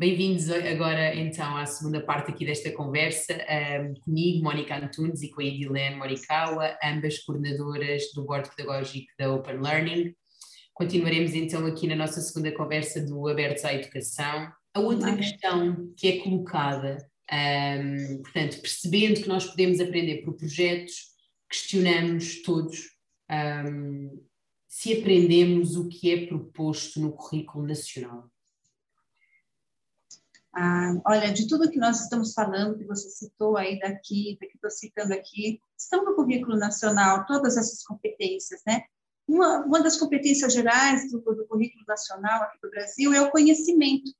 Bem-vindos agora então à segunda parte aqui desta conversa, um, comigo, Mónica Antunes, e com a Edilene Morikawa, ambas coordenadoras do Board Pedagógico da Open Learning. Continuaremos então aqui na nossa segunda conversa do Abertos à Educação. A outra questão que é colocada, um, portanto, percebendo que nós podemos aprender por projetos, questionamos todos um, se aprendemos o que é proposto no currículo nacional. Ah, olha, de tudo que nós estamos falando, que você citou aí daqui, que estou citando aqui, estão no currículo nacional todas essas competências, né? Uma, uma das competências gerais do, do, currículo nacional aqui do Brasil é o conhecimento,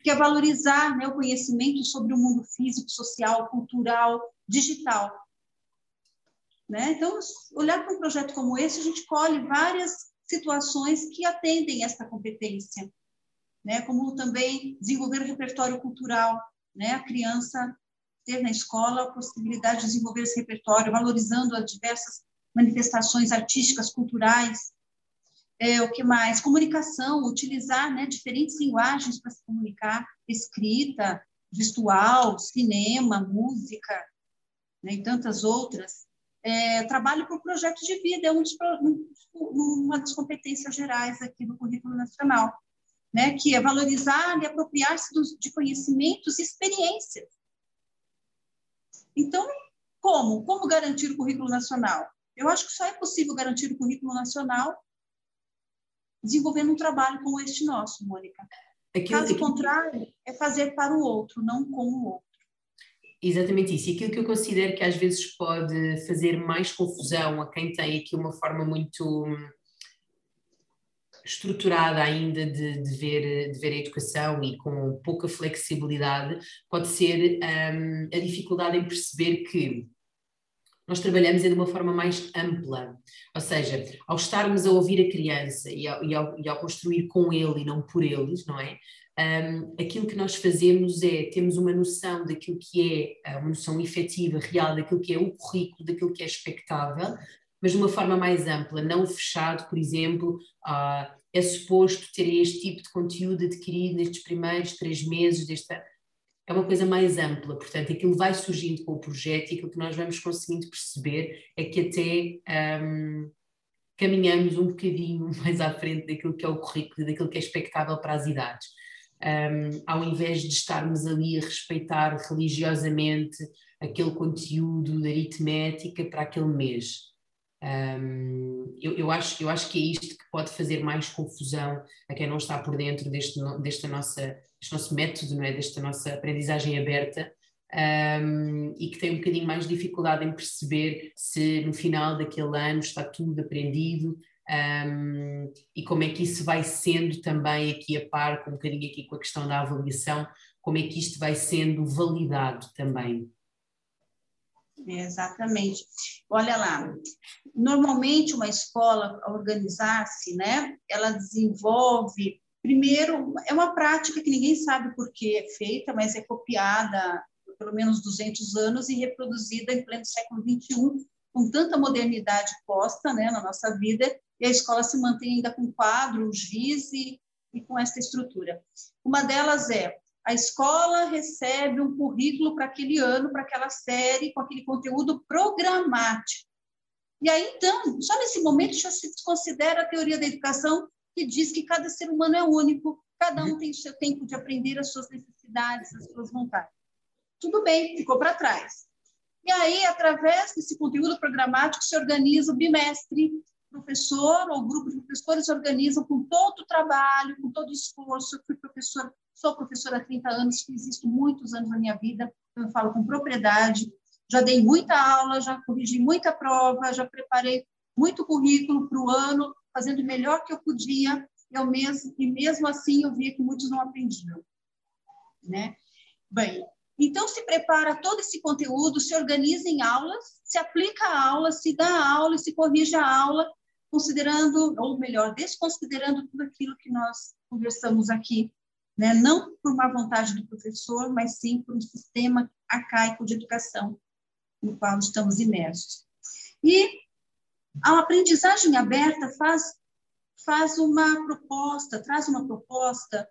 que é valorizar né, o conhecimento sobre o mundo físico, social, cultural, digital. Né? Então, olhar para um projeto como esse, a gente colhe várias situações que atendem essa competência né? como também desenvolver o repertório cultural, né? a criança ter na escola a possibilidade de desenvolver esse repertório, valorizando as diversas manifestações artísticas, culturais. É, o que mais? Comunicação, utilizar né, diferentes linguagens para se comunicar, escrita, gestual, cinema, música, né, e tantas outras. É, trabalho por projeto de vida, é um dos, uma das competências gerais aqui do Currículo Nacional né, que é valorizar e apropriar-se de conhecimentos e experiências. Então, como? Como garantir o currículo nacional? Eu acho que só é possível garantir o currículo nacional desenvolvendo um trabalho como este nosso, Mônica. Aquilo, Caso aquilo... contrário, é fazer para o outro, não com o outro. Exatamente isso. E aquilo que eu considero que às vezes pode fazer mais confusão a quem tem aqui uma forma muito estruturada ainda de, de, ver, de ver a educação e com pouca flexibilidade, pode ser um, a dificuldade em perceber que nós trabalhamos de uma forma mais ampla, ou seja, ao estarmos a ouvir a criança e ao, e ao, e ao construir com ele e não por eles, não é? Um, aquilo que nós fazemos é, temos uma noção daquilo que é, uma noção efetiva, real, daquilo que é o currículo, daquilo que é expectável, mas de uma forma mais ampla, não fechado, por exemplo, uh, é suposto ter este tipo de conteúdo adquirido nestes primeiros três meses desta. É uma coisa mais ampla, portanto, aquilo vai surgindo com o projeto e aquilo que nós vamos conseguindo perceber é que até um, caminhamos um bocadinho mais à frente daquilo que é o currículo, daquilo que é expectável para as idades. Um, ao invés de estarmos ali a respeitar religiosamente aquele conteúdo de aritmética para aquele mês. Um, eu, eu, acho, eu acho que é isto que pode fazer mais confusão a quem não está por dentro deste, desta nossa, deste nosso método, não é? desta nossa aprendizagem aberta um, e que tem um bocadinho mais dificuldade em perceber se no final daquele ano está tudo aprendido um, e como é que isso vai sendo também aqui a par, com um bocadinho aqui com a questão da avaliação, como é que isto vai sendo validado também. Exatamente. Olha lá, normalmente uma escola organizar-se, né? Ela desenvolve primeiro é uma prática que ninguém sabe por que é feita, mas é copiada por pelo menos 200 anos e reproduzida em pleno século 21 com tanta modernidade posta, né, na nossa vida, e a escola se mantém ainda com quadro, giz e, e com essa estrutura. Uma delas é a escola recebe um currículo para aquele ano, para aquela série, com aquele conteúdo programático. E aí, então, só nesse momento já se considera a teoria da educação que diz que cada ser humano é único, cada um tem seu tempo de aprender as suas necessidades, as suas vontades. Tudo bem, ficou para trás. E aí, através desse conteúdo programático, se organiza o bimestre, professor ou grupo de professores organizam com todo o trabalho, com todo o esforço. Eu fui professor Sou professora há 30 anos, fiz isso muitos anos na minha vida, eu falo com propriedade. Já dei muita aula, já corrigi muita prova, já preparei muito currículo para o ano, fazendo o melhor que eu podia, eu mesmo, e mesmo assim eu via que muitos não aprendiam. Né? Bem, então se prepara todo esse conteúdo, se organiza em aulas, se aplica a aula, se dá a aula e se corrige a aula, considerando, ou melhor, desconsiderando tudo aquilo que nós conversamos aqui né? não por má vontade do professor, mas sim por um sistema arcaico de educação no qual estamos imersos. E a aprendizagem aberta faz, faz uma proposta, traz uma proposta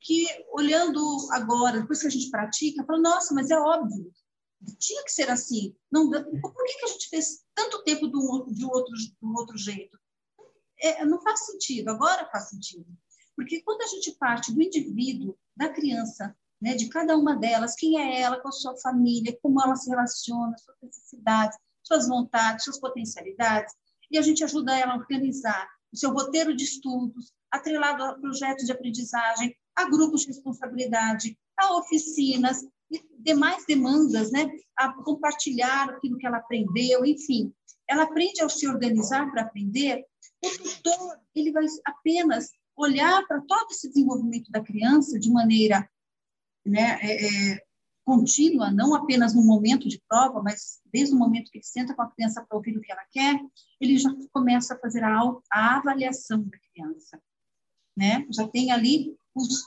que, olhando agora, depois que a gente pratica, fala, nossa, mas é óbvio, tinha que ser assim. Não, por que, que a gente fez tanto tempo do, de, outro, do outro jeito? É, não faz sentido, agora faz sentido. Porque quando a gente parte do indivíduo, da criança, né, de cada uma delas, quem é ela, com a sua família, como ela se relaciona, suas necessidades, suas vontades, suas potencialidades, e a gente ajuda ela a organizar o seu roteiro de estudos, atrelado a projetos de aprendizagem, a grupos de responsabilidade, a oficinas e demais demandas, né? a compartilhar aquilo que ela aprendeu, enfim. Ela aprende a se organizar para aprender, o tutor ele vai apenas olhar para todo esse desenvolvimento da criança de maneira né, é, é, contínua, não apenas no momento de prova, mas desde o momento que ele senta com a criança para ouvir o que ela quer, ele já começa a fazer a, a avaliação da criança. Né? Já tem ali os,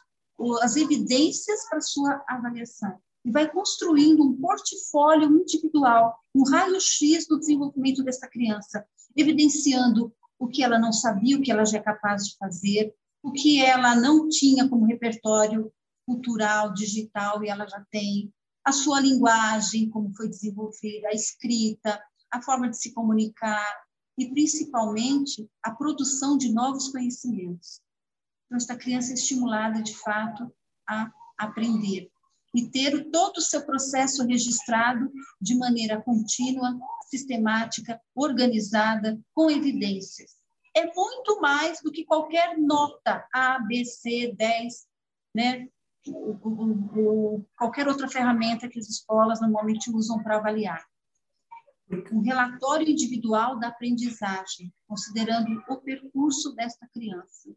as evidências para sua avaliação. E vai construindo um portfólio individual, um raio-x do desenvolvimento dessa criança, evidenciando o que ela não sabia, o que ela já é capaz de fazer, o que ela não tinha como repertório cultural, digital, e ela já tem, a sua linguagem, como foi desenvolvida, a escrita, a forma de se comunicar, e principalmente a produção de novos conhecimentos. Então, esta criança é estimulada, de fato, a aprender e ter todo o seu processo registrado de maneira contínua, sistemática, organizada, com evidências. É muito mais do que qualquer nota A, B, C, 10, né? O, o, o, qualquer outra ferramenta que as escolas normalmente usam para avaliar. Um relatório individual da aprendizagem, considerando o percurso desta criança.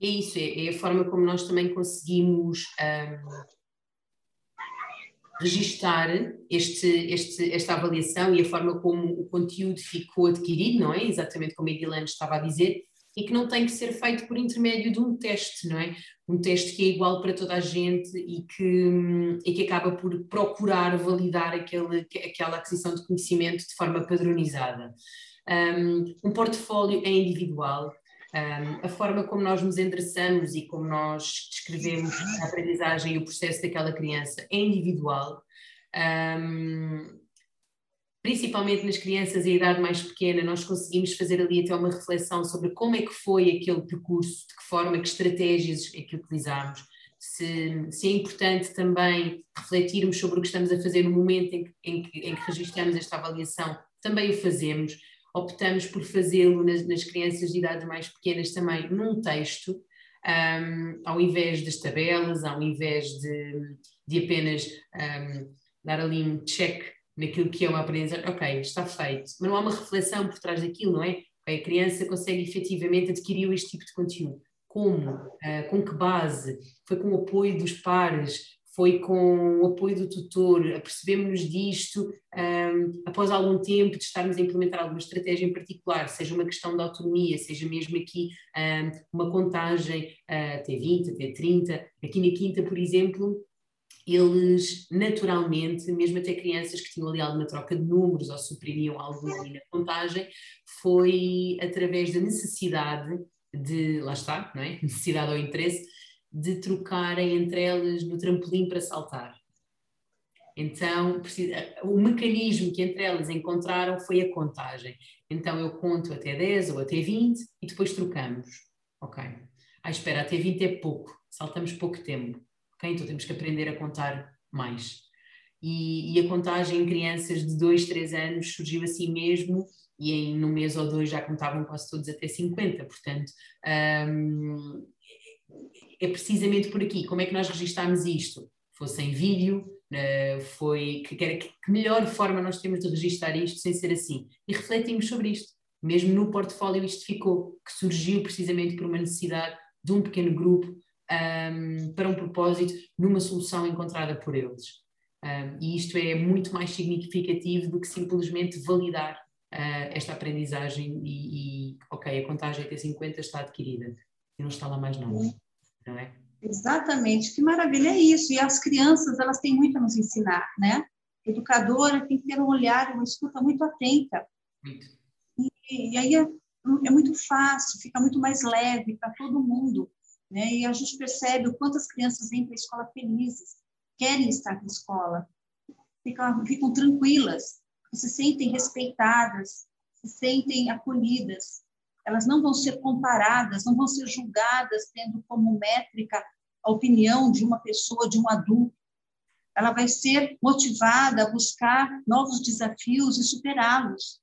É isso, é, é a forma como nós também conseguimos um, registar este, este, esta avaliação e a forma como o conteúdo ficou adquirido, não é? Exatamente como a Edilene estava a dizer, e que não tem que ser feito por intermédio de um teste, não é? Um teste que é igual para toda a gente e que, e que acaba por procurar validar aquele, aquela aquisição de conhecimento de forma padronizada. Um, um portfólio é individual, um, a forma como nós nos endereçamos e como nós descrevemos a aprendizagem e o processo daquela criança é individual. Um, principalmente nas crianças e a idade mais pequena, nós conseguimos fazer ali até uma reflexão sobre como é que foi aquele percurso, de que forma, que estratégias é que utilizámos, se, se, é importante também refletirmos sobre o que estamos a fazer no momento em que, em que, em que registramos esta avaliação, também o fazemos optamos por fazê-lo nas, nas, crianças de idades mais pequenas também num texto, um, ao invés das tabelas, ao invés de, de apenas um, dar ali um check naquilo que é uma aprendizagem, ok, está feito, mas não há uma reflexão por trás daquilo, não é? A criança consegue efetivamente adquirir este tipo de conteúdo. Como? Uh, com que base? Foi com o apoio dos pares? Foi com o apoio do tutor, apercebemos-nos disto um, após algum tempo de estarmos a implementar alguma estratégia em particular, seja uma questão de autonomia, seja mesmo aqui um, uma contagem uh, até 20, até 30. Aqui na quinta, por exemplo, eles naturalmente, mesmo até crianças que tinham ali alguma troca de números ou suprimiam algo ali na contagem, foi através da necessidade de, lá está, não é? Necessidade ou interesse, de trocarem entre elas no trampolim para saltar. Então, o mecanismo que entre elas encontraram foi a contagem. Então, eu conto até 10 ou até 20 e depois trocamos. Ok. Ah, espera, até 20 é pouco, saltamos pouco tempo. Ok, então temos que aprender a contar mais. E, e a contagem em crianças de 2, 3 anos surgiu assim mesmo, e em um mês ou dois já contavam quase todos até 50. Portanto, um, é precisamente por aqui. Como é que nós registámos isto? Fosse em vídeo, uh, foi que, que, melhor forma nós temos de registrar isto sem ser assim? E refletimos sobre isto. Mesmo no portfólio isto ficou, que surgiu precisamente por uma necessidade de um pequeno grupo um, para um propósito, numa solução encontrada por eles. Um, e isto é muito mais significativo do que simplesmente validar uh, esta aprendizagem e, e, ok, a contagem até 50 está adquirida e não está lá mais nada não é? Exatamente, que maravilha é isso. E as crianças, elas têm muito a nos ensinar, né? A educadora tem que ter um olhar, uma escuta muito atenta. Muito. E, e aí é, é muito fácil, fica muito mais leve para todo mundo. né? E a gente percebe o quanto as crianças vêm para a escola felizes, querem estar na escola, ficam, ficam tranquilas, se sentem respeitadas, se sentem acolhidas. Elas não vão ser comparadas, não vão ser julgadas tendo como métrica a opinião de uma pessoa, de um adulto. Ela vai ser motivada a buscar novos desafios e superá-los.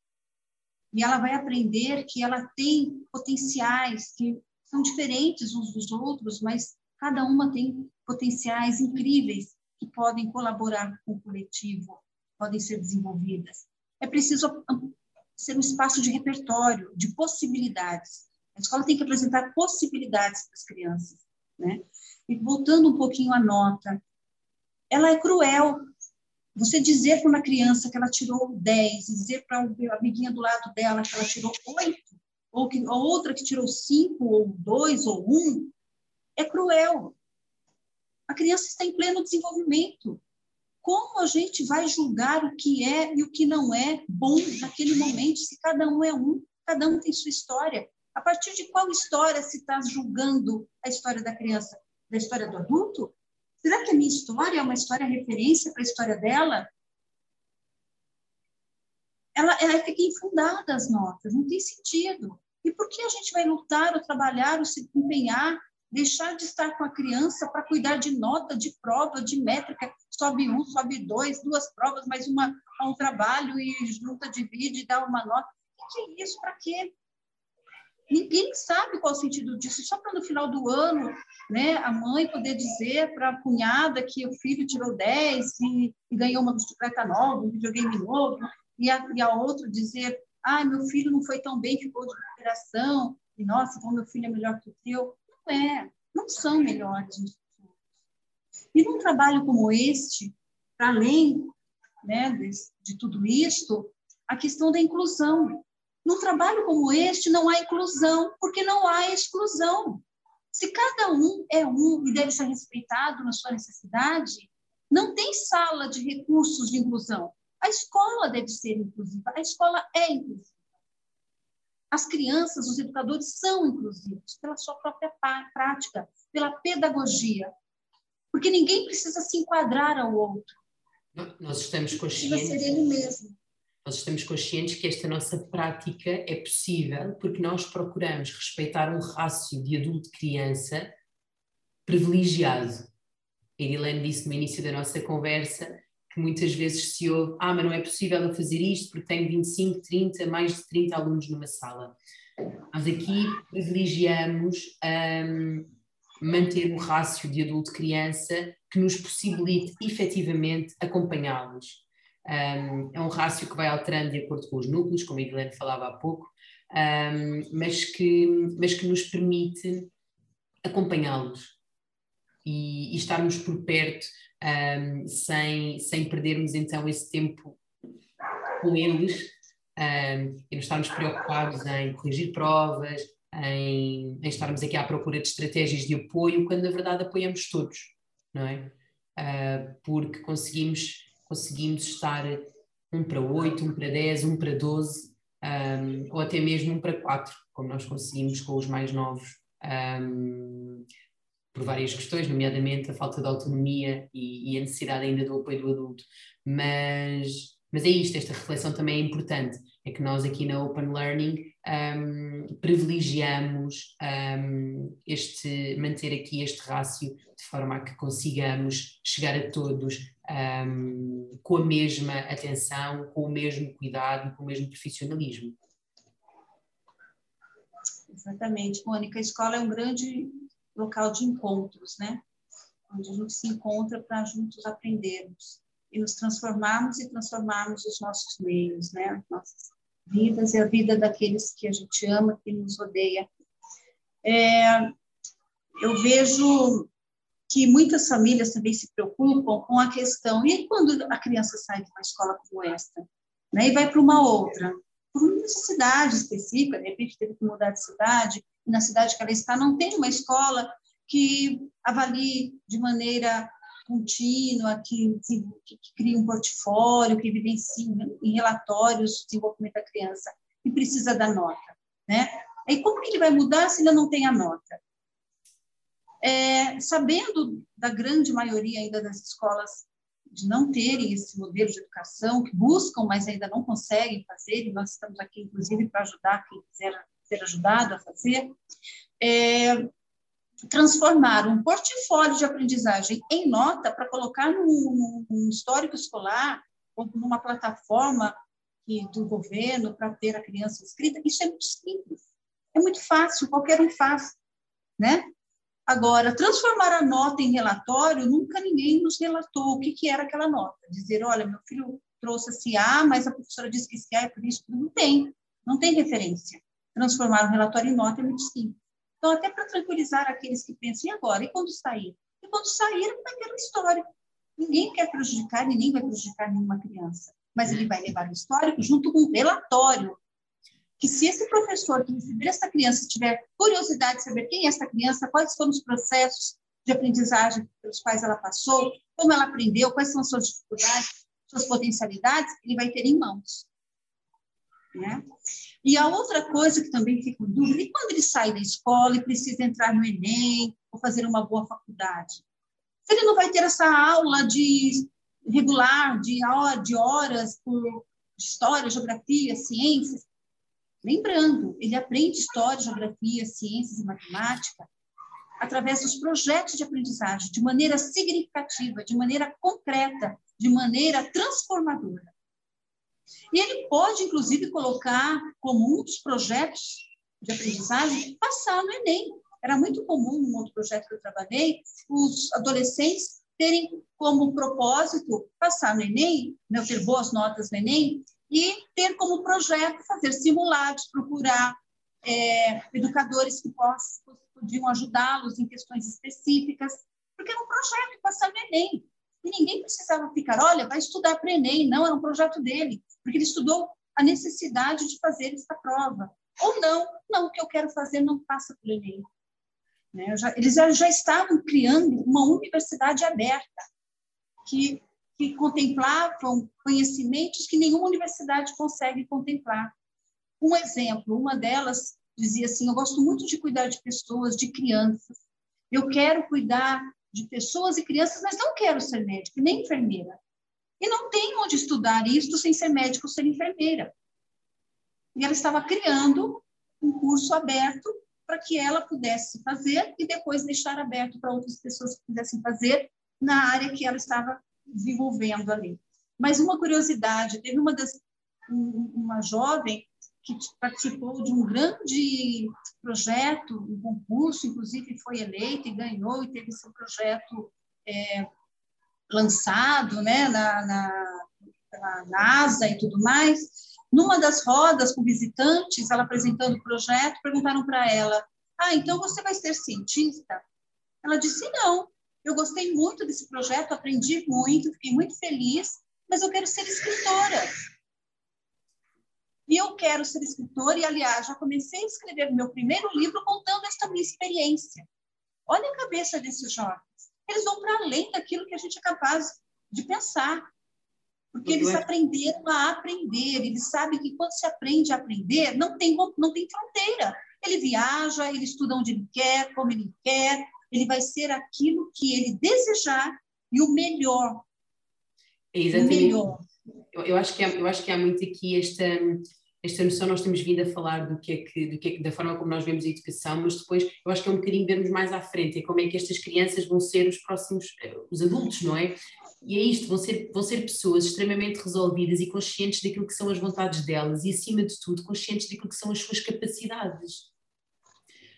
E ela vai aprender que ela tem potenciais que são diferentes uns dos outros, mas cada uma tem potenciais incríveis que podem colaborar com o coletivo, podem ser desenvolvidas. É preciso ser um espaço de repertório, de possibilidades. A escola tem que apresentar possibilidades para as crianças, né? E voltando um pouquinho à nota, ela é cruel. Você dizer para uma criança que ela tirou 10, dizer para a amiguinha do lado dela que ela tirou 8, ou que a outra que tirou 5, ou 2, ou 1, é cruel. A criança está em pleno desenvolvimento. Como a gente vai julgar o que é e o que não é bom naquele momento, se cada um é um, cada um tem sua história? A partir de qual história se está julgando a história da criança? Da história do adulto? Será que a minha história é uma história referência para a história dela? Ela, ela fica infundada as notas, não tem sentido. E por que a gente vai lutar ou trabalhar ou se empenhar, deixar de estar com a criança para cuidar de nota, de prova, de métrica? Sobe um, sobe dois, duas provas, mais uma um trabalho e junta, divide dá uma nota. O que é isso? Para quê? Ninguém sabe qual o sentido disso, só para no final do ano, né, a mãe poder dizer para a cunhada que o filho tirou 10 e, e, ganhou uma bicicleta nova, um videogame novo, e a, e a outra dizer, ah, meu filho não foi tão bem, ficou de recuperação, e nossa, então meu filho é melhor que o teu. Não é, não são melhores E num trabalho como este, para além né, de, de tudo isto, a questão da inclusão. Num trabalho como este, não há inclusão, porque não há exclusão. Se cada um é um e deve ser respeitado na sua necessidade, não tem sala de recursos de inclusão. A escola deve ser inclusiva, a escola é inclusiva. As crianças, os educadores são inclusivos pela sua própria prática, pela pedagogia. Porque ninguém precisa se enquadrar ao outro. Nós estamos conscientes. Ser ele mesmo nós estamos conscientes que esta nossa prática é possível porque nós procuramos respeitar um rácio de adulto-criança privilegiado. A Irilene disse no início da nossa conversa que muitas vezes se ouve, ah, mas não é possível eu fazer isto porque tenho 25, 30, mais de 30 alunos numa sala. Nós aqui privilegiamos um, manter um rácio de adulto-criança que nos possibilite efetivamente acompanhá-los. Um, é um rácio que vai alterando de acordo com os núcleos, como a Guilherme falava há pouco, um, mas, que, mas que nos permite acompanhá-los e, e, estarmos por perto um, sem, sem perdermos então esse tempo com eles um, e não estarmos preocupados em corrigir provas, em, em, estarmos aqui à procura de estratégias de apoio, quando na verdade apoiamos todos, não é? Uh, porque conseguimos conseguimos estar um para 8, um para 10, um para 12, um, ou até mesmo um para 4, como nós conseguimos com os mais novos, um, por várias questões, nomeadamente a falta de autonomia e, e, a necessidade ainda do apoio do adulto. Mas, mas é isto, esta reflexão também é importante, é que nós aqui na Open Learning um, privilegiamos um, este, manter aqui este rácio de forma a que consigamos chegar a todos um, com a mesma atenção, com o mesmo cuidado, com o mesmo profissionalismo. Exatamente, Mônica. A escola é um grande local de encontros, né? Onde a gente se encontra para juntos aprendermos e nos transformarmos e transformarmos os nossos meios, né? Nossas vidas e a vida daqueles que a gente ama, que nos rodeia. É, eu vejo que muitas famílias também se preocupam com a questão, e quando a criança sai de uma escola como esta, né, e vai para uma outra, por uma necessidade específica, de repente teve que mudar de cidade, e na cidade que ela está não tem uma escola que avalie de maneira contínua, que, que, que cria um portfólio, que evidencie em relatórios o desenvolvimento da criança, e precisa da nota, né? Aí como que ele vai mudar se ainda não tem a nota? É, sabendo da grande maioria ainda das escolas de não terem esse modelo de educação, que buscam, mas ainda não conseguem fazer, e nós estamos aqui, inclusive, para ajudar quem quiser ser ajudado a fazer, é, transformar um portfólio de aprendizagem em nota para colocar num, num, histórico escolar ou numa plataforma do governo para ter a criança escrita, isso é muito simples, é muito fácil, qualquer um faz, né? Agora, transformar a nota em relatório, nunca ninguém nos relatou o que, que era aquela nota. Dizer, olha, meu filho trouxe esse A, mas a professora disse que esse A é por isso. Não tem, não tem referência. Transformar um relatório em nota é muito simples. Então, até para tranquilizar aqueles que pensam, e agora? E quando sair? E quando sair, vai ter uma história. Ninguém quer prejudicar, ninguém vai prejudicar nenhuma criança. Mas ele vai levar o histórico junto com o relatório que se esse professor que receber essa criança tiver curiosidade de saber quem é essa criança, quais foram os processos de aprendizagem pelos quais ela passou, como ela aprendeu, quais são as suas dificuldades, suas potencialidades, ele vai ter em mãos. Né? E a outra coisa que também fica em dúvida, e quando ele sai da escola e precisa entrar no Enem ou fazer uma boa faculdade? Ele não vai ter essa aula de regular, de, de horas por história, geografia, ciências, Lembrando, ele aprende história, geografia, ciências e matemática através dos projetos de aprendizagem, de maneira significativa, de maneira concreta, de maneira transformadora. E ele pode, inclusive, colocar como um dos projetos de aprendizagem passar no Enem. Era muito comum, num outro projeto que eu trabalhei, os adolescentes terem como propósito passar no Enem, né, ter boas notas no Enem, e ter como projeto fazer simulados, procurar é, educadores que possam, podiam ajudá-los em questões específicas, porque era um projeto passar no Enem. E ninguém precisava ficar, olha, vai estudar para Enem. Não, era um projeto dele, porque ele estudou a necessidade de fazer essa prova. Ou não, não, o que eu quero fazer não passa pelo Enem. Né? Já, eles já, já estavam criando uma universidade aberta, que que contemplavam conhecimentos que nenhuma universidade consegue contemplar. Um exemplo, uma delas dizia assim: Eu gosto muito de cuidar de pessoas, de crianças. Eu quero cuidar de pessoas e crianças, mas não quero ser médico, nem enfermeira. E não tem onde estudar isso sem ser médico ser enfermeira. E ela estava criando um curso aberto para que ela pudesse fazer e depois deixar aberto para outras pessoas que pudessem fazer na área que ela estava desenvolvendo ali. Mas uma curiosidade, teve uma das uma jovem que participou de um grande projeto, um concurso, inclusive foi eleita e ganhou e teve seu projeto é, lançado, né, na, na, na NASA e tudo mais. Numa das rodas com visitantes, ela apresentando o projeto, perguntaram para ela: "Ah, então você vai ser cientista?" Ela disse: "Não, eu gostei muito desse projeto, aprendi muito, fiquei muito feliz, mas eu quero ser escritora. E eu quero ser escritora, e aliás, já comecei a escrever meu primeiro livro contando esta minha experiência. Olha a cabeça desses jovens. Eles vão para além daquilo que a gente é capaz de pensar. Porque eles é. aprenderam a aprender, eles sabem que quando se aprende a aprender, não tem, não tem fronteira. Ele viaja, ele estuda onde ele quer, como ele quer, ele vai ser aquilo que ele desejar e o melhor. É exatamente. O melhor. Eu, eu, acho que há, eu acho que há muito aqui esta, esta noção, nós temos vindo a falar do que é que, do que, é que, da forma como nós vemos a educação, mas depois eu acho que é um bocadinho vermos mais à frente, é como é que estas crianças vão ser os próximos, eh, os adultos, não é? E é isto, vão ser, vão ser pessoas extremamente resolvidas e conscientes daquilo que são as vontades delas e, acima de tudo, conscientes daquilo que são as suas capacidades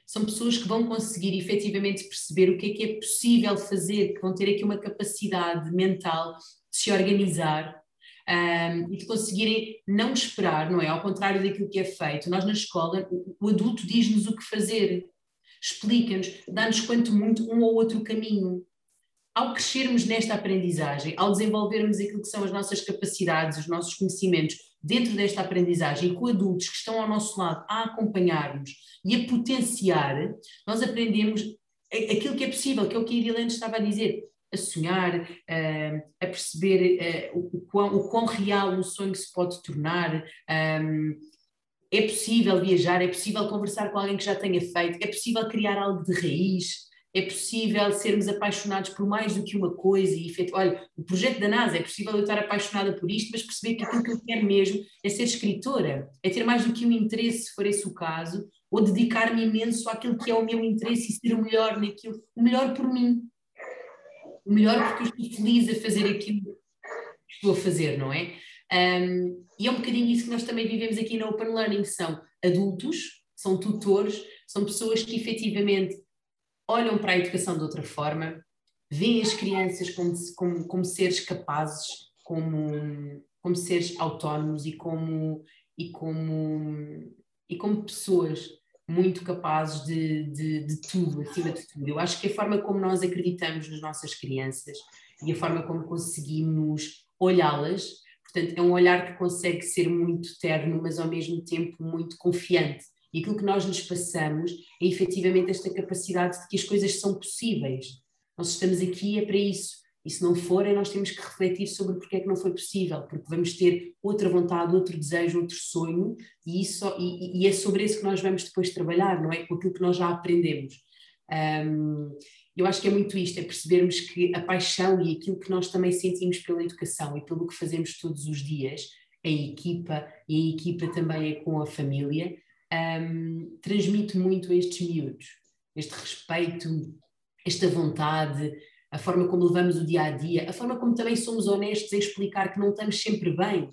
são pessoas que vão conseguir efetivamente perceber o que é que é possível fazer, que vão ter aqui uma capacidade mental de se organizar um, e de conseguirem não esperar, não é? Ao contrário daquilo que é feito. Nós na escola, o, o adulto diz-nos o que fazer, explica-nos, dá-nos quanto muito um ou outro caminho. Ao crescermos nesta aprendizagem, ao desenvolvermos aquilo que são as nossas capacidades, os nossos conhecimentos, dentro desta aprendizagem, com adultos que estão ao nosso lado a acompanhar-nos e a potenciar, nós aprendemos aquilo que é possível, que é o que a Irilene estava a dizer, a sonhar, a perceber o, quão, o quão real um sonho se pode tornar. é possível viajar, é possível conversar com alguém que já tenha feito, é possível criar algo de raiz, é possível sermos apaixonados por mais do que uma coisa e efeito, olha, o projeto da NASA, é possível eu estar apaixonada por isto, mas perceber que aquilo que eu quero mesmo é ser escritora, é ter mais do que um interesse, se for esse o caso, ou dedicar-me imenso àquilo que é o meu interesse e ser o melhor naquilo, o melhor por mim, o melhor porque eu estou feliz a fazer aquilo que estou a fazer, não é? Um, e é um bocadinho isso que nós também vivemos aqui na Open Learning, são adultos, são tutores, são pessoas que efetivamente olham para a educação de outra forma, veem as crianças como, como, como seres capazes, como, como seres autónomos e como, e como, e como pessoas muito capazes de, de, de, tudo, acima de tudo. Eu acho que a forma como nós acreditamos nas nossas crianças e a forma como conseguimos olhá-las, portanto, é um olhar que consegue ser muito terno, mas ao mesmo tempo muito confiante. E aquilo que nós nos passamos é efetivamente esta capacidade de que as coisas são possíveis. Nós estamos aqui é para isso. E se não forem, nós temos que refletir sobre porque é que não foi possível, porque vamos ter outra vontade, outro desejo, outro sonho, e, isso, e, e é sobre isso que nós vamos depois trabalhar, não é? Com aquilo que nós já aprendemos. Um, eu acho que é muito isto, é percebermos que a paixão e aquilo que nós também sentimos pela educação e pelo que fazemos todos os dias, a equipa, e a equipa também é com a família, um, transmite muito a estes miúdos, este respeito, esta vontade, a forma como levamos o dia a dia, a forma como também somos honestos em explicar que não estamos sempre bem,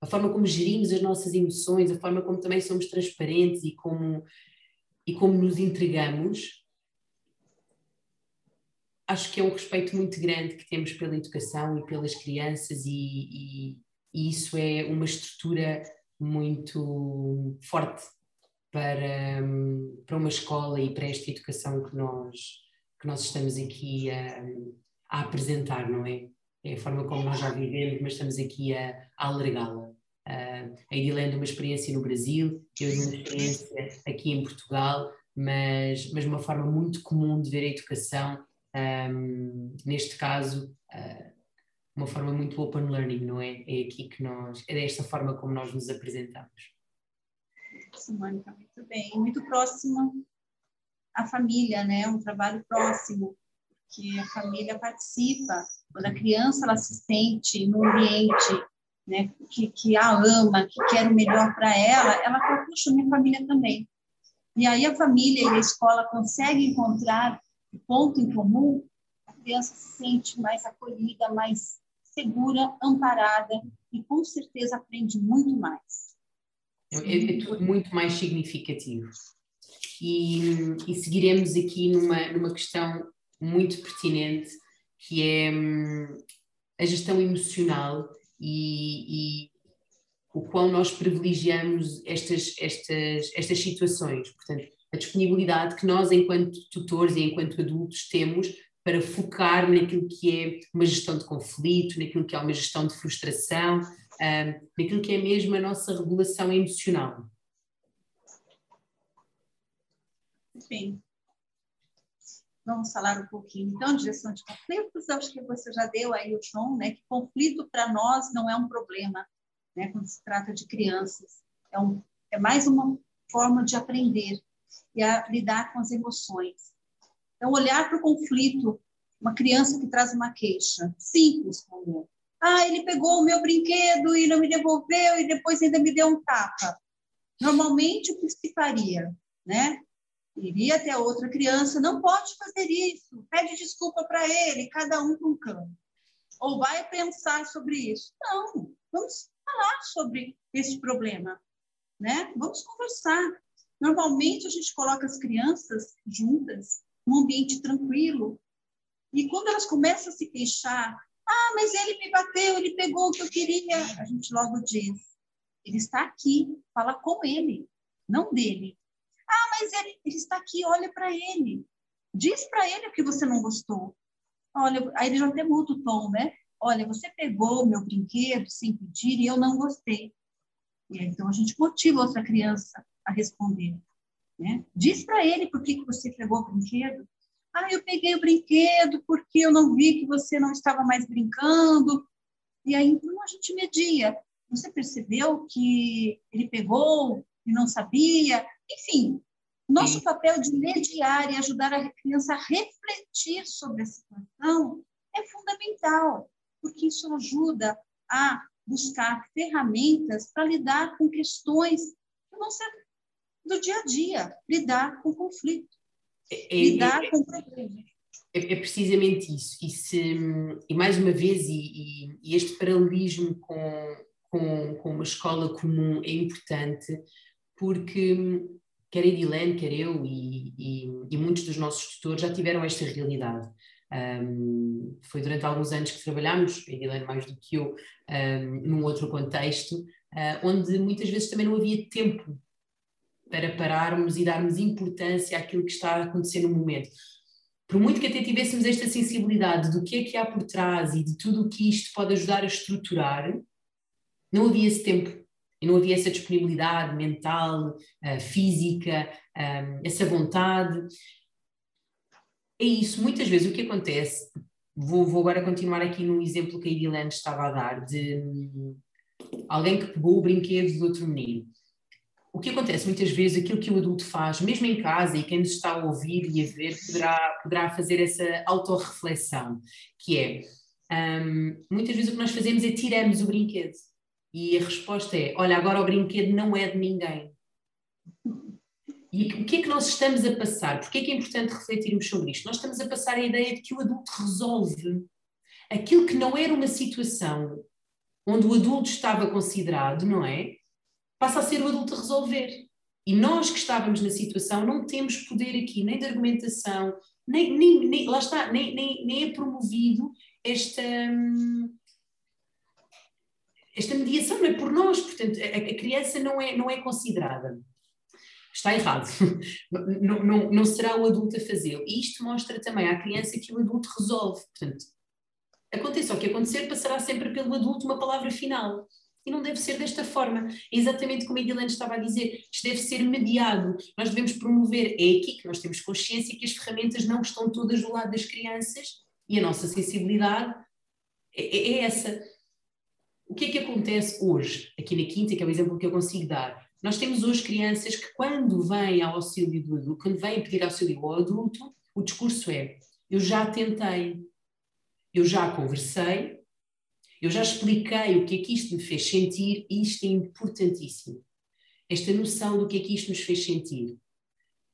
a forma como gerimos as nossas emoções, a forma como também somos transparentes e como, e como nos entregamos. Acho que é um respeito muito grande que temos pela educação e pelas crianças, e, e, e isso é uma estrutura muito forte para, para uma escola e para esta educação que nós, que nós estamos aqui a, a apresentar, não é? É a forma como nós já vivemos, mas estamos aqui a, a alargá-la. Uh, a Edilene uma experiência no Brasil, eu uma experiência aqui em Portugal, mas, mas uma forma muito comum de ver a educação, um, neste caso, uh, uma forma muito open learning, não é? É aqui que nós, é desta forma como nós nos apresentamos. Mônica, muito bem. Muito próxima à família, né? Um trabalho próximo, que a família participa. Quando a criança ela se sente no ambiente né, que, que a ama, que quer o melhor para ela, ela fala, puxa, minha família também. E aí a família e a escola conseguem encontrar o ponto em comum, a criança se sente mais acolhida, mais segura, amparada e com certeza aprende muito mais. É, é, tudo muito mais significativo. E, e, seguiremos aqui numa, numa questão muito pertinente, que é hum, a gestão emocional e, e, o quão nós privilegiamos estas, estas, estas situações. Portanto, a disponibilidade que nós, enquanto tutores e enquanto adultos, temos para focar naquilo que é uma gestão de conflito, naquilo que é uma gestão de frustração, um, naquilo que é mesmo a nossa regulação emocional. Sim. Vamos falar um pouquinho, então, de gestão de conflitos. Acho que você já deu aí o tom, né? Que conflito para nós não é um problema, né? Quando se trata de crianças. É, um, é mais uma forma de aprender e a lidar com as emoções. Então, olhar para o conflito, uma criança que traz uma queixa, simples como ah, ele pegou o meu brinquedo e não me devolveu e depois ainda me deu um tapa. Normalmente, o que se faria? Né? Iria até outra criança, não pode fazer isso, pede desculpa para ele, cada um com um canto. Ou vai pensar sobre isso. Não, vamos falar sobre esse problema, né? Vamos conversar. Normalmente, a gente coloca as crianças juntas, num ambiente tranquilo, e quando elas começam a se queixar ah, mas ele me bateu, ele pegou o que eu queria. A gente logo diz: ele está aqui, fala com ele, não dele. Mas ele, ele está aqui, olha para ele. Diz para ele o que você não gostou. Olha, aí ele já até muda o tom, né? Olha, você pegou meu brinquedo sem pedir e eu não gostei. E aí, então a gente motiva outra criança a responder. Né? Diz para ele por que, que você pegou o brinquedo. Ah, eu peguei o brinquedo porque eu não vi que você não estava mais brincando. E aí, então, a gente media. Você percebeu que ele pegou e não sabia? Enfim, Nosso Sim. papel de mediar e ajudar a criança a refletir sobre a situação é fundamental, porque isso ajuda a buscar ferramentas para lidar com questões que vão ser do dia a dia, lidar com conflito, é, é lidar é, com problemas. É, é, precisamente isso. E, se, e mais uma vez, e, e, e este paralelismo com, com, com, uma escola comum é importante, porque quer a Edilene, quer eu e, e, muitos dos nossos tutores já tiveram esta realidade. Um, foi durante alguns anos que trabalhámos, a Edilene mais do que eu, um, num outro contexto, uh, onde muitas vezes também não havia tempo para pararmos e darmos importância àquilo que está a acontecer no momento. Por muito que até tivéssemos esta sensibilidade do que é que há por trás e de tudo o que isto pode ajudar a estruturar, não havia esse tempo e não havia essa disponibilidade mental, uh, física, um, essa vontade é isso, muitas vezes o que acontece, vou, vou agora continuar aqui no exemplo que a Edilene estava a dar, de hum, alguém que pegou o brinquedo do outro menino. O que acontece muitas vezes, aquilo que o adulto faz, mesmo em casa, e quem nos está a ouvir e a ver poderá, poderá fazer essa autorreflexão, que é, um, muitas vezes o que nós fazemos é tiramos o brinquedo. E a resposta é, olha, agora o brinquedo não é de ninguém. E o que é que nós estamos a passar? Porque é que é importante refletirmos sobre isto? Nós estamos a passar a ideia de que o adulto resolve aquilo que não era uma situação onde o adulto estava considerado, não é? Passa a ser o adulto a resolver. E nós que estávamos na situação não temos poder aqui, nem de argumentação, nem, nem, nem lá está, nem, nem, nem é promovido esta, hum, esta mediação, não é por nós, portanto, a, a criança não é, não é considerada está errado. não, não, não será o adulto a fazê-lo. E isto mostra também à criança que o adulto resolve. Portanto, aconteça o que acontecer, passará sempre pelo adulto uma palavra final. E não deve ser desta forma. É exatamente como a Edilene estava a dizer. Isto deve ser mediado. Nós devemos promover. É aqui que nós temos consciência que as ferramentas não estão todas do lado das crianças e a nossa sensibilidade é, é, é essa. O que é que acontece hoje, aqui na Quinta, que é o exemplo que eu consigo dar? Nós temos hoje crianças que, quando vêm ao auxílio do adulto, quando vêm pedir auxílio ao adulto, o discurso é: eu já tentei, eu já conversei, eu já expliquei o que é que isto me fez sentir e isto é importantíssimo. Esta noção do que é que isto nos fez sentir.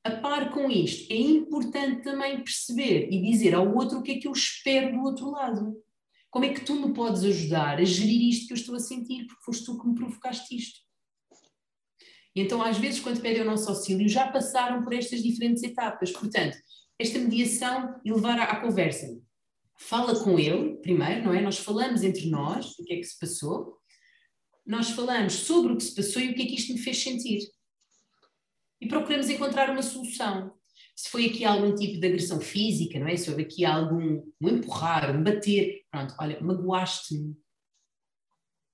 A par com isto, é importante também perceber e dizer ao outro o que é que eu espero do outro lado. Como é que tu me podes ajudar a gerir isto que eu estou a sentir, porque foste tu que me provocaste isto. E então, às vezes, quando pedem o nosso auxílio, já passaram por estas diferentes etapas. Portanto, esta mediação e levar à, à conversa. Fala com ele, primeiro, não é? Nós falamos entre nós o que é que se passou, nós falamos sobre o que se passou e o que é que isto me fez sentir. E procuramos encontrar uma solução. Se foi aqui algum tipo de agressão física, não é? Se houve aqui algum um empurrar, um bater, pronto, olha, magoaste-me,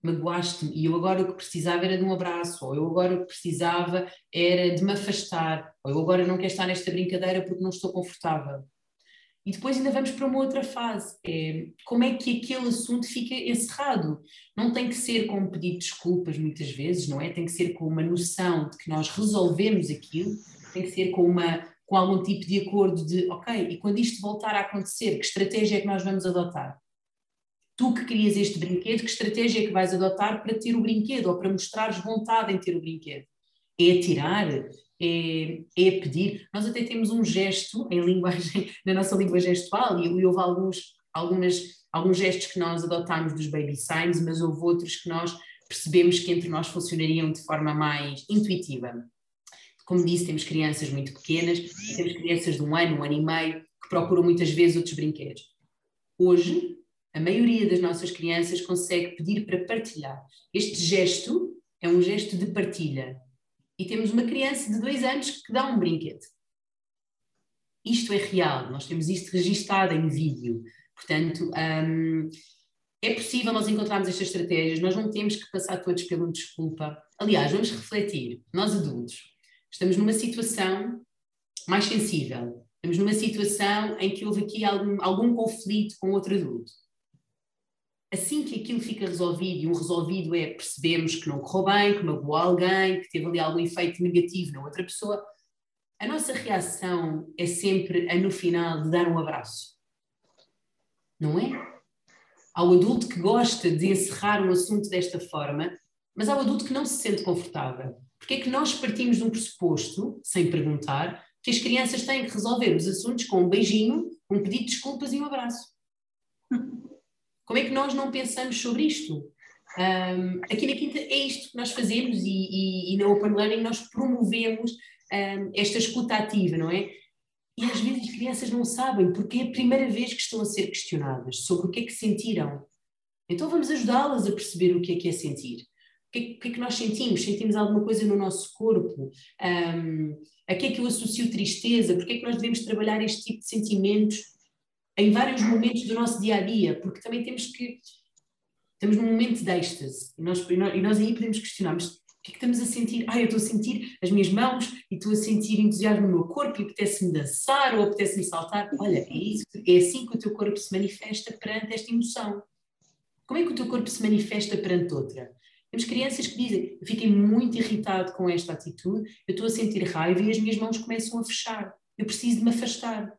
magoaste-me e eu agora o que precisava era de um abraço, ou eu agora o que precisava era de me afastar, ou eu agora não quero estar nesta brincadeira porque não estou confortável. E depois ainda vamos para uma outra fase, é como é que aquele assunto fica encerrado. Não tem que ser com um pedido de desculpas muitas vezes, não é? Tem que ser com uma noção de que nós resolvemos aquilo, tem que ser com uma com algum tipo de acordo de, ok, e quando isto voltar a acontecer, que estratégia é que nós vamos adotar? tu que querias este brinquedo, que estratégia é que vais adotar para ter o brinquedo ou para mostrares vontade em ter o brinquedo? É tirar? É, é pedir? Nós até temos um gesto em linguagem, na nossa língua gestual, e, e houve alguns, algumas, alguns gestos que nós adotámos dos baby signs, mas houve outros que nós percebemos que entre nós funcionariam de forma mais intuitiva. Como disse, temos crianças muito pequenas, temos crianças de um ano, um ano e meio, que procuram muitas vezes outros brinquedos. Hoje, a maioria das nossas crianças consegue pedir para partilhar. Este gesto é um gesto de partilha. E temos uma criança de dois anos que dá um brinquedo. Isto é real, nós temos isto registado em vídeo. Portanto, hum, é possível nós encontrarmos estas estratégias, nós não temos que passar todos pela desculpa. Aliás, vamos refletir, nós adultos, estamos numa situação mais sensível, estamos numa situação em que houve aqui algum, algum conflito com outro adulto assim que aquilo fica resolvido, e um resolvido é percebemos que não correu bem, que magoou alguém, que teve ali algum efeito negativo na outra pessoa, a nossa reação é sempre a no final de dar um abraço. Não é? Ao adulto que gosta de encerrar um assunto desta forma, mas ao adulto que não se sente confortável. Porque é que nós partimos de um pressuposto, sem perguntar, que as crianças têm que resolver os assuntos com um beijinho, um pedido de desculpas e um abraço? Como é que nós não pensamos sobre isto? Um, aqui na Quinta é isto que nós fazemos e, e, e na Open Learning nós promovemos um, esta escuta ativa, não é? E às vezes as crianças não sabem porque é a primeira vez que estão a ser questionadas sobre o que é que sentiram. Então vamos ajudá-las a perceber o que é que é sentir. Que o que, é que nós sentimos? Sentimos alguma coisa no nosso corpo? Um, a que é que eu associo tristeza? Porque é que nós devemos trabalhar este tipo de sentimentos em vários momentos do nosso dia a dia? Porque também temos que estamos num momento de êxtase e nós, e nós, e nós aí podemos questionar, mas o que é que estamos a sentir? Ah, eu estou a sentir as minhas mãos e estou a sentir entusiasmo no meu corpo e apetece-me dançar ou apetece-me saltar. Olha, é, isso, é assim que o teu corpo se manifesta perante esta emoção. Como é que o teu corpo se manifesta perante outra? Temos crianças que dizem, eu fiquei muito irritado com esta atitude, eu estou a sentir raiva e as minhas mãos começam a fechar. Eu preciso de me afastar.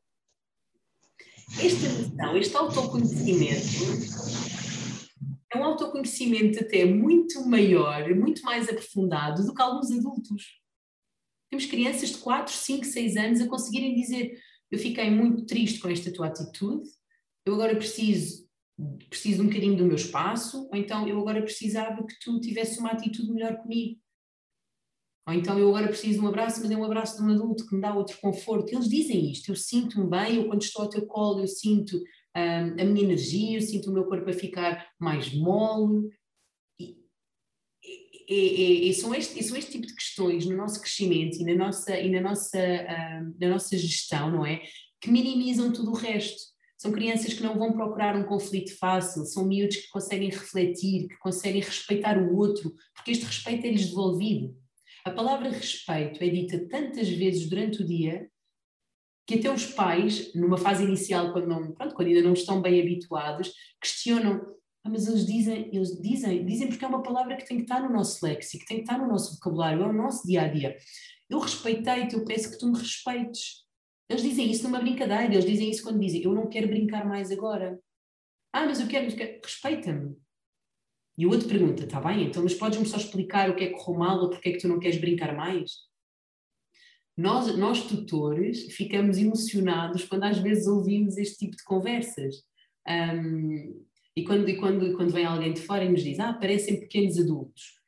Esta noção, este autoconhecimento é um autoconhecimento até muito maior, muito mais aprofundado do que alguns adultos. Temos crianças de 4, 5, 6 anos a conseguirem dizer: Eu fiquei muito triste com esta tua atitude, eu agora preciso, preciso um bocadinho do meu espaço, ou então eu agora precisava que tu tivesse uma atitude melhor comigo. Ou então eu agora preciso de um abraço, mas é um abraço de um adulto que me dá outro conforto. Eles dizem isto: eu sinto-me bem, eu quando estou ao teu colo, eu sinto um, a minha energia, eu sinto o meu corpo a ficar mais mole. E, e, e, são, este, são este tipo de questões no nosso crescimento e na nossa, e na nossa, uh, na nossa gestão, não é? Que minimizam tudo o resto. São crianças que não vão procurar um conflito fácil, são miúdos que conseguem refletir, que conseguem respeitar o outro, porque este respeito é-lhes devolvido. A palavra respeito é dita tantas vezes durante o dia que até os pais, numa fase inicial, quando, não, pronto, quando ainda não estão bem habituados, questionam, ah, mas eles dizem, eles dizem, dizem porque é uma palavra que tem que estar no nosso léxico, tem que estar no nosso vocabulário, é o nosso dia a dia. Eu respeitei-te, eu peço que tu me respeites. Eles dizem isso numa brincadeira, eles dizem isso quando dizem, eu não quero brincar mais agora. Ah, mas eu quero, quero respeita-me. E o outro pergunta, está bem, então, mas podes-me só explicar o que é que correu mal ou porque é que tu não queres brincar mais? Nós, nós tutores ficamos emocionados quando às vezes ouvimos este tipo de conversas. Um, e quando, e quando, quando vem alguém de fora e nos diz, ah, parecem pequenos adultos.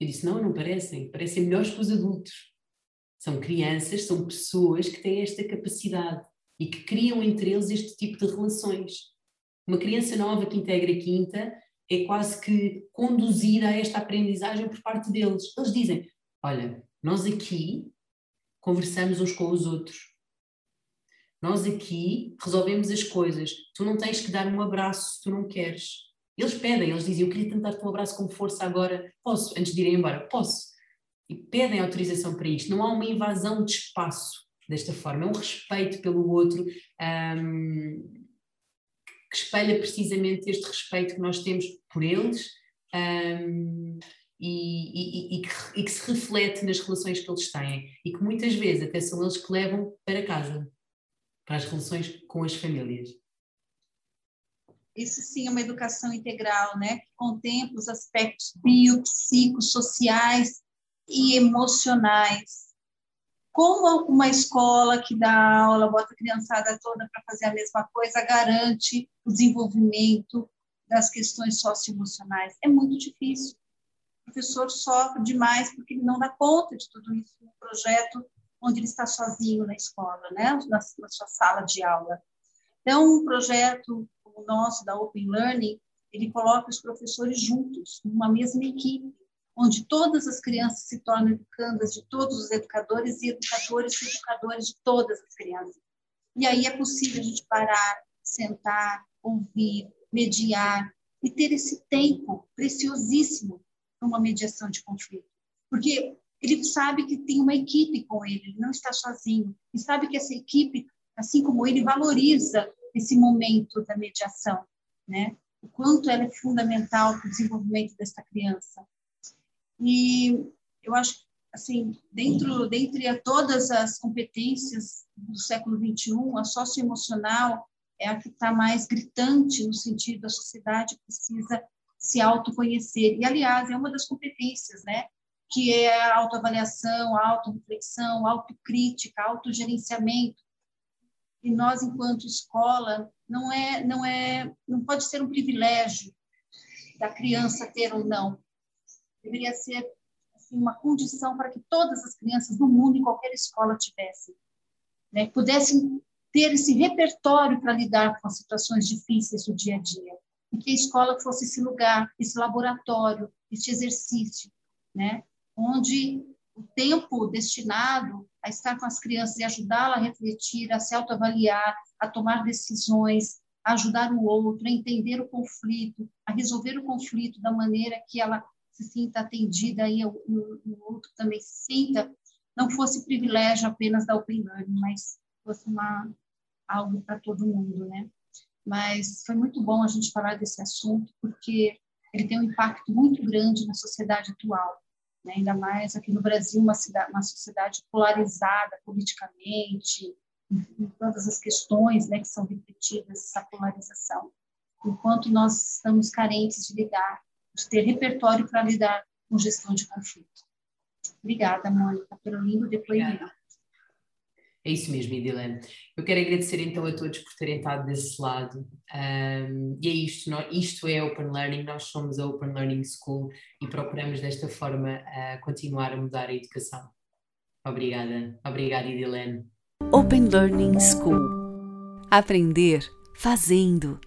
Eu disse, não, não parecem, parecem melhores que os adultos. São crianças, são pessoas que têm esta capacidade e que criam entre eles este tipo de relações. Uma criança nova que integra a quinta é quase que conduzida a esta aprendizagem por parte deles. Eles dizem: Olha, nós aqui conversamos uns com os outros. Nós aqui resolvemos as coisas. Tu não tens que dar um abraço se tu não queres. Eles pedem, eles dizem: Eu queria tentar dar-te um abraço com força agora. Posso? Antes de irem embora? Posso. E pedem autorização para isto. Não há uma invasão de espaço desta forma. É um respeito pelo outro um, que espelha precisamente este respeito que nós temos por eles. Um, e, e, e, que, e, que, se reflete nas relações que eles têm e que muitas vezes até são eles que levam para casa, para as relações com as famílias. Isso sim é uma educação integral, né? que contempla os aspectos biopsicossociais e emocionais. Como uma escola que dá aula, bota a criançada toda para fazer a mesma coisa, garante o desenvolvimento das questões socioemocionais? É muito difícil professor sofre demais porque ele não dá conta de tudo isso no projeto onde ele está sozinho na escola, né? na, na sua sala de aula. Então, um projeto como o nosso, da Open Learning, ele coloca os professores juntos, numa mesma equipe, onde todas as crianças se tornam educandas de todos os educadores e educadores e educadores de todas as crianças. E aí é possível a gente parar, sentar, ouvir, mediar e ter esse tempo preciosíssimo para uma mediação de conflito. Porque ele sabe que tem uma equipe com ele, ele não está sozinho. E sabe que essa equipe, assim como ele, valoriza esse momento da mediação, né? O quanto ela é fundamental para o desenvolvimento dessa criança. E eu acho assim, dentro, dentre todas as competências do século XXI, a socioemocional é a que está mais gritante no sentido da sociedade precisa se autoconhecer. E, aliás, é uma das competências, né? que é a autoavaliação, a autorreflexão, a autocrítica, autogerenciamento. E nós, enquanto escola, não é, não é, não pode ser um privilégio da criança ter ou não. Deveria ser assim, uma condição para que todas as crianças do mundo, em qualquer escola, tivessem, né? pudessem ter esse repertório para lidar com as situações difíceis do dia a dia. E que a escola fosse esse lugar, esse laboratório, esse exercício, né? onde o tempo destinado a estar com as crianças e ajudá-la a refletir, a se autoavaliar, a tomar decisões, a ajudar o outro, a entender o conflito, a resolver o conflito da maneira que ela se sinta atendida e o, outro também se sinta, não fosse privilégio apenas da Open Learning, mas fosse uma, algo para todo mundo, né? Mas foi muito bom a gente falar desse assunto, porque ele tem um impacto muito grande na sociedade atual né? ainda mais aqui no Brasil, uma, cidade, uma sociedade polarizada politicamente, em, todas as questões né, que são repetidas, essa polarização. Enquanto nós estamos carentes de lidar, ter repertório para lidar com gestão de conflito. Obrigada, Mônica, pelo lindo depoimento. É isso mesmo, Idilene. Eu quero agradecer então a todos por terem estado desse lado. Um, e é isto, nós, isto é Open Learning, nós somos a Open Learning School e procuramos desta forma uh, continuar a mudar a educação. Obrigada, obrigada, Idilene. Open Learning School. Aprender fazendo.